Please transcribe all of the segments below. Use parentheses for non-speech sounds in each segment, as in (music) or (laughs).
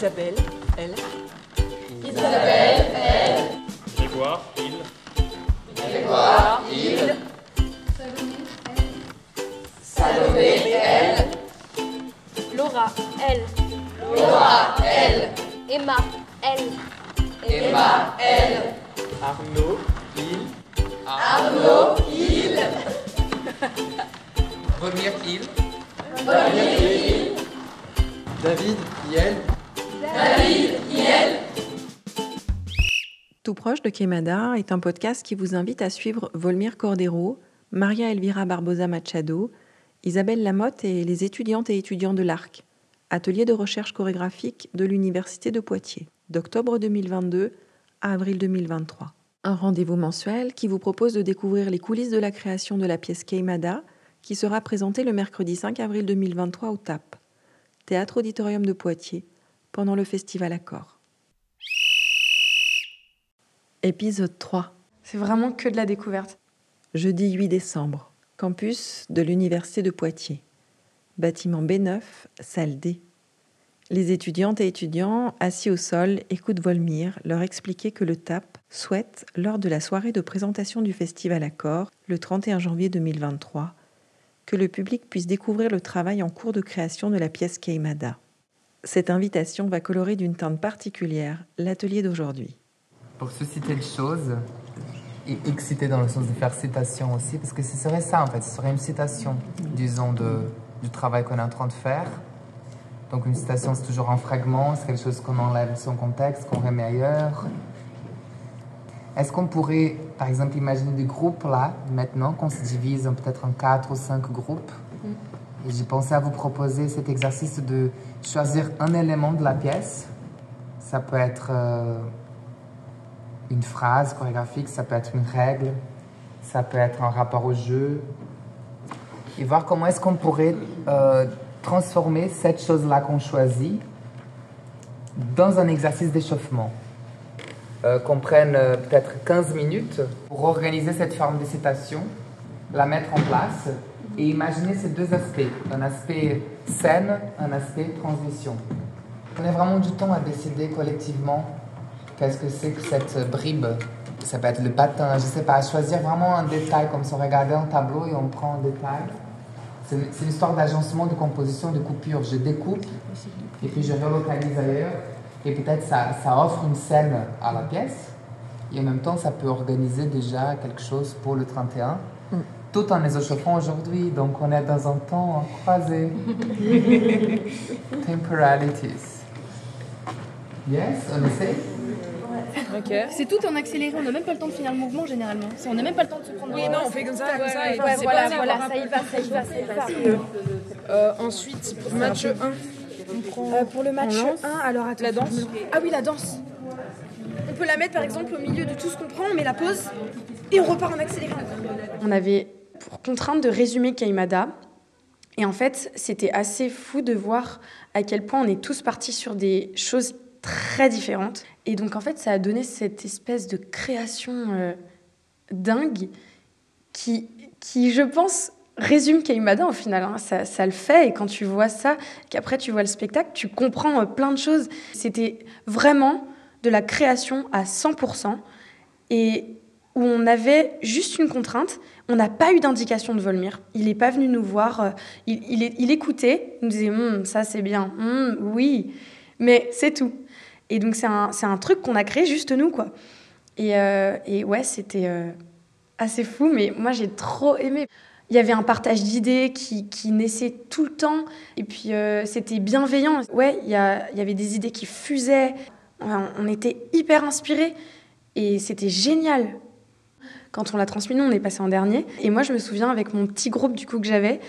Isabelle, elle. Isabelle, elle. Grégoire, il. Grégoire, il. Salomé, elle. Laura, elle. Laura, elle. Emma, elle. Emma, elle. Arnaud, il. Arnaud, il. Volmir, il. Volmir, il. David, Yel. Tout proche de Quemada est un podcast qui vous invite à suivre Volmir Cordero, Maria Elvira Barbosa Machado, Isabelle Lamotte et les étudiantes et étudiants de l'ARC, atelier de recherche chorégraphique de l'Université de Poitiers, d'octobre 2022 à avril 2023. Un rendez-vous mensuel qui vous propose de découvrir les coulisses de la création de la pièce Queimada, qui sera présentée le mercredi 5 avril 2023 au TAP, Théâtre Auditorium de Poitiers, pendant le festival Accord. Épisode 3. C'est vraiment que de la découverte. Jeudi 8 décembre, campus de l'Université de Poitiers. Bâtiment B9, salle D. Les étudiantes et étudiants, assis au sol, écoutent Volmir leur expliquer que le TAP souhaite, lors de la soirée de présentation du festival Accord, le 31 janvier 2023, que le public puisse découvrir le travail en cours de création de la pièce Keimada. Cette invitation va colorer d'une teinte particulière l'atelier d'aujourd'hui. Pour susciter des choses, et exciter dans le sens de faire citation aussi, parce que ce serait ça en fait, ce serait une citation, disons, de, du travail qu'on est en train de faire. Donc une citation, c'est toujours un fragment, c'est quelque chose qu'on enlève de son contexte, qu'on remet ailleurs. Est-ce qu'on pourrait, par exemple, imaginer des groupes là, maintenant, qu'on se divise peut-être en quatre ou cinq groupes? J'ai pensé à vous proposer cet exercice de choisir un élément de la pièce. Ça peut être euh, une phrase chorégraphique, ça peut être une règle, ça peut être un rapport au jeu. Et voir comment est-ce qu'on pourrait euh, transformer cette chose-là qu'on choisit dans un exercice d'échauffement. Euh, qu'on prenne peut-être 15 minutes pour organiser cette forme de citation, la mettre en place et imaginer ces deux aspects, un aspect scène, un aspect transition. On a vraiment du temps à décider collectivement qu'est-ce que c'est que cette bribe. Ça peut être le patin, je sais pas, à choisir vraiment un détail comme si on regardait un tableau et on prend un détail. C'est une histoire d'agencement, de composition, de coupure. Je découpe et puis je relocalise ailleurs. Et peut-être ça, ça offre une scène à la pièce. Et en même temps, ça peut organiser déjà quelque chose pour le 31. Mm. Tout en les échauffant aujourd'hui. Donc on est dans un temps croisé. (laughs) Temporalities. Yes, on essaie Okay. C'est tout en accéléré, on n'a même pas le temps de finir le mouvement généralement. On n'a même pas le temps de se prendre. Oui, non, on fait comme ça, comme ça. Ouais, ouais, voilà, pas voilà, ça y va, ça y va, ça y va. Euh, ensuite, pour match 1, on prend. Euh, pour le match 1, alors attends. La danse Ah oui, la danse. Peut la mettre par exemple au milieu de tout ce qu'on prend, on met la pause et on repart en accéléré. On avait pour contrainte de résumer Kaimada. Et en fait, c'était assez fou de voir à quel point on est tous partis sur des choses très différentes. Et donc, en fait, ça a donné cette espèce de création euh, dingue qui, qui, je pense, résume Keimada au final. Hein. Ça, ça, le fait. Et quand tu vois ça, qu'après tu vois le spectacle, tu comprends euh, plein de choses. C'était vraiment de la création à 100%. Et où on avait juste une contrainte. On n'a pas eu d'indication de Volmir. Il n'est pas venu nous voir. Euh, il, il, écoutait. Il nous disait hm, Ça, c'est bien. Hm, oui. Mais c'est tout. Et donc, c'est un, un, truc qu'on a créé juste nous, quoi. Et, euh, et ouais, c'était euh, assez fou, mais moi, j'ai trop aimé. Il y avait un partage d'idées qui, qui, naissait tout le temps, et puis c'était bienveillant. Ouais, il y, y, avait des idées qui fusaient, on, était hyper inspirés, et c'était génial. Quand on l'a transmis, nous, on est passé en dernier. Et moi, je me souviens, avec mon petit groupe du coup que j'avais,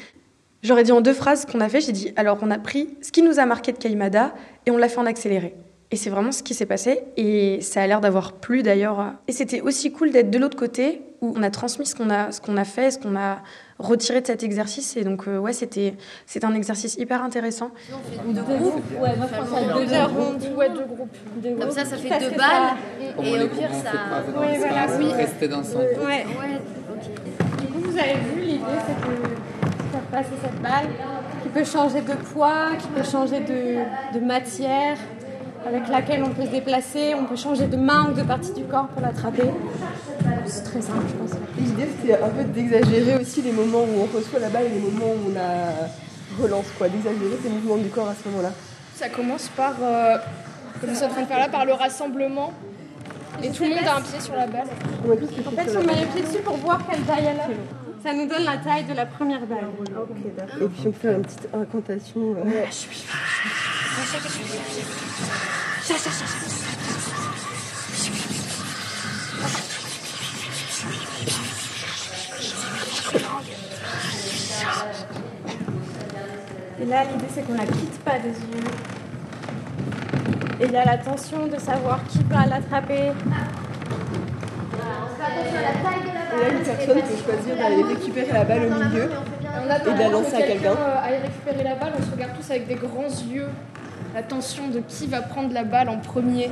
j'aurais dit en deux phrases ce qu'on a fait. J'ai dit, alors on a pris ce qui nous a marqué de Kaimada, et on l'a fait en accéléré. Et c'est vraiment ce qui s'est passé. Et ça a l'air d'avoir plu d'ailleurs. Et c'était aussi cool d'être de l'autre côté où on a transmis ce qu'on a, ce qu'on a fait, ce qu'on a retiré de cet exercice. Et donc, euh, ouais, c'était, c'était un exercice hyper intéressant. Deux groupes Ouais, moi je pense à deux, groupes. Ouais, deux groupes. Deux Comme ça, ça fait deux balles. ça- Et au pire, ça. Oui, voilà, oui. Rester dans son. Ouais. Du coup, vous avez vu, l'idée, c'est que faire passer cette balle qui peut changer de poids, qui peut changer de, de matière. Avec laquelle on peut se déplacer, on peut changer de main ou de partie du corps pour l'attraper. C'est très simple, je pense. L'idée, c'est un peu d'exagérer aussi les moments où on reçoit la balle et les moments où on a relance, quoi, d'exagérer ces mouvements du corps à ce moment-là. Ça commence par, euh, comme je suis en train de faire là, par le rassemblement. Et tout le monde a un pied sur la balle. En fait, on met les pieds dessus pour voir quelle taille elle a. Ça nous donne la taille de la première balle. Et puis on fait une petite incantation. euh, Et là, l'idée, c'est qu'on la quitte pas des yeux. Et il y a la tension de savoir qui va l'attraper. Et là, une personne peut choisir d'aller récupérer la balle au milieu. Et de la lancer à que quelqu'un. euh, aille récupérer la balle, on se regarde tous avec des grands yeux. La tension de qui va prendre la balle en premier.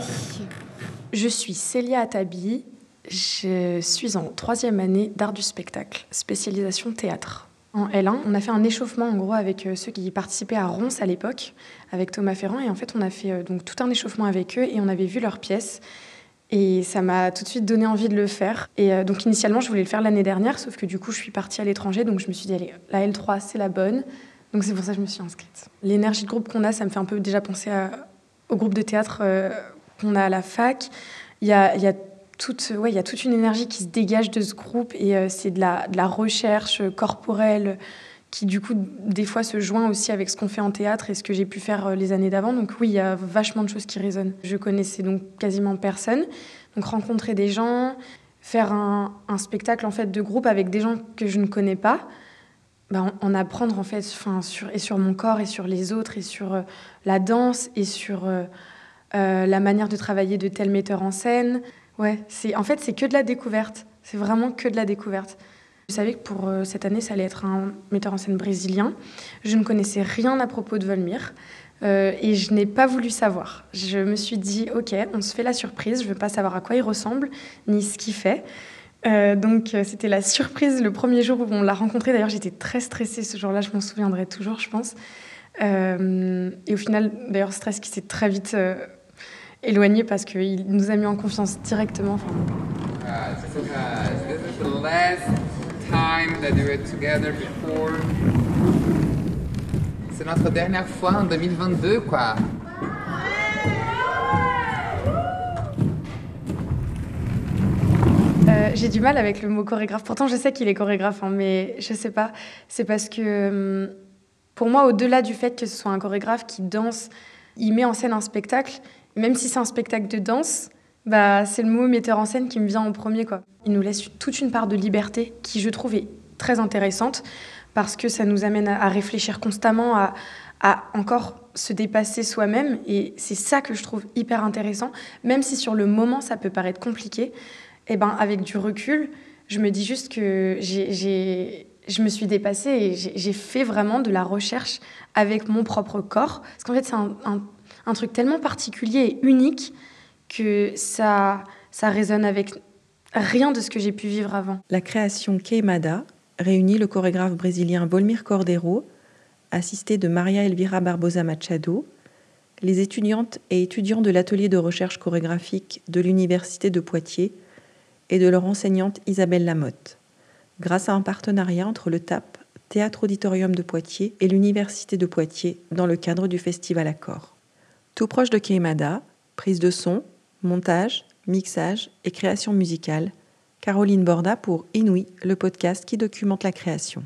Je suis Célia Atabi. Je suis en troisième année d'art du spectacle, spécialisation théâtre. En L1, on a fait un échauffement en gros avec euh, ceux qui participaient à Ronce à l'époque, avec Thomas Ferrand. Et en fait, on a fait euh, donc tout un échauffement avec eux et on avait vu leurs pièces. Et ça m'a tout de suite donné envie de le faire. Et euh, donc initialement, je voulais le faire l'année dernière, sauf que du coup, je suis partie à l'étranger. Donc je me suis dit, allez, la L3, c'est la bonne. Donc c'est pour ça que je me suis inscrite. L'énergie de groupe qu'on a, ça me fait un peu déjà penser au groupe de théâtre euh, qu'on a à la fac. Il y a, toute, ouais, y a toute une énergie qui se dégage de ce groupe et euh, c'est de la, de la recherche corporelle qui du coup des fois se joint aussi avec ce qu'on fait en théâtre et ce que j'ai pu faire euh, les années d'avant. Donc oui, il y a vachement de choses qui résonnent. Je connaissais donc quasiment personne. Donc rencontrer des gens, faire un, un spectacle en fait de groupe avec des gens que je ne connais pas, bah, en, en apprendre en fait enfin, sur, et sur mon corps et sur les autres et sur euh, la danse et sur euh, euh, la manière de travailler de tel metteur en scène. Ouais, c'est en fait c'est que de la découverte. C'est vraiment que de la découverte. Je savais que pour cette année, ça allait être un metteur en scène brésilien. Je ne connaissais rien à propos de Volmir et je n'ai pas voulu savoir. Je me suis dit, ok, on se fait la surprise. Je veux pas savoir à quoi il ressemble ni ce qu'il fait. Euh, donc euh, c'était la surprise le premier jour où on l'a rencontré. D'ailleurs, j'étais très stressée ce jour-là. Je m'en souviendrai toujours, je pense. Euh, et au final, d'ailleurs, stress qui s'est très vite éloigné parce qu'il nous a mis en confiance directement. C'est notre dernière fois en 2022, quoi. J'ai du mal avec le mot chorégraphe. Pourtant, je sais qu'il est chorégraphe, hein, mais je sais pas. C'est parce que hum, pour moi, au-delà du fait que ce soit un chorégraphe qui danse, il met en scène un spectacle. Même si c'est un spectacle de danse, bah, c'est le mot metteur en scène qui me vient en premier. Il nous laisse toute une part de liberté qui, je trouve, est très intéressante parce que ça nous amène à, réfléchir constamment, à encore se dépasser soi-même. Et c'est ça que je trouve hyper intéressant, même si sur le moment, ça peut paraître compliqué. Et ben, avec du recul, je me dis juste que j'ai, je me suis dépassée et j'ai, fait vraiment de la recherche avec mon propre corps. Parce qu'en fait, c'est un truc tellement particulier et unique que ça, ça résonne avec rien de ce que j'ai pu vivre avant. La création Queimada réunit le chorégraphe brésilien Volmir Cordero, assisté de Maria Elvira Barbosa Machado, les étudiantes et étudiants de l'atelier de recherche chorégraphique de l'Université de Poitiers et de leur enseignante Isabelle Lamotte, grâce à un partenariat entre le TAP, Théâtre Auditorium de Poitiers, et l'Université de Poitiers dans le cadre du Festival Accord. Tout proche de Queimada, prise de son, montage, mixage et création musicale, Caroline Borda pour Inouï, le podcast qui documente la création.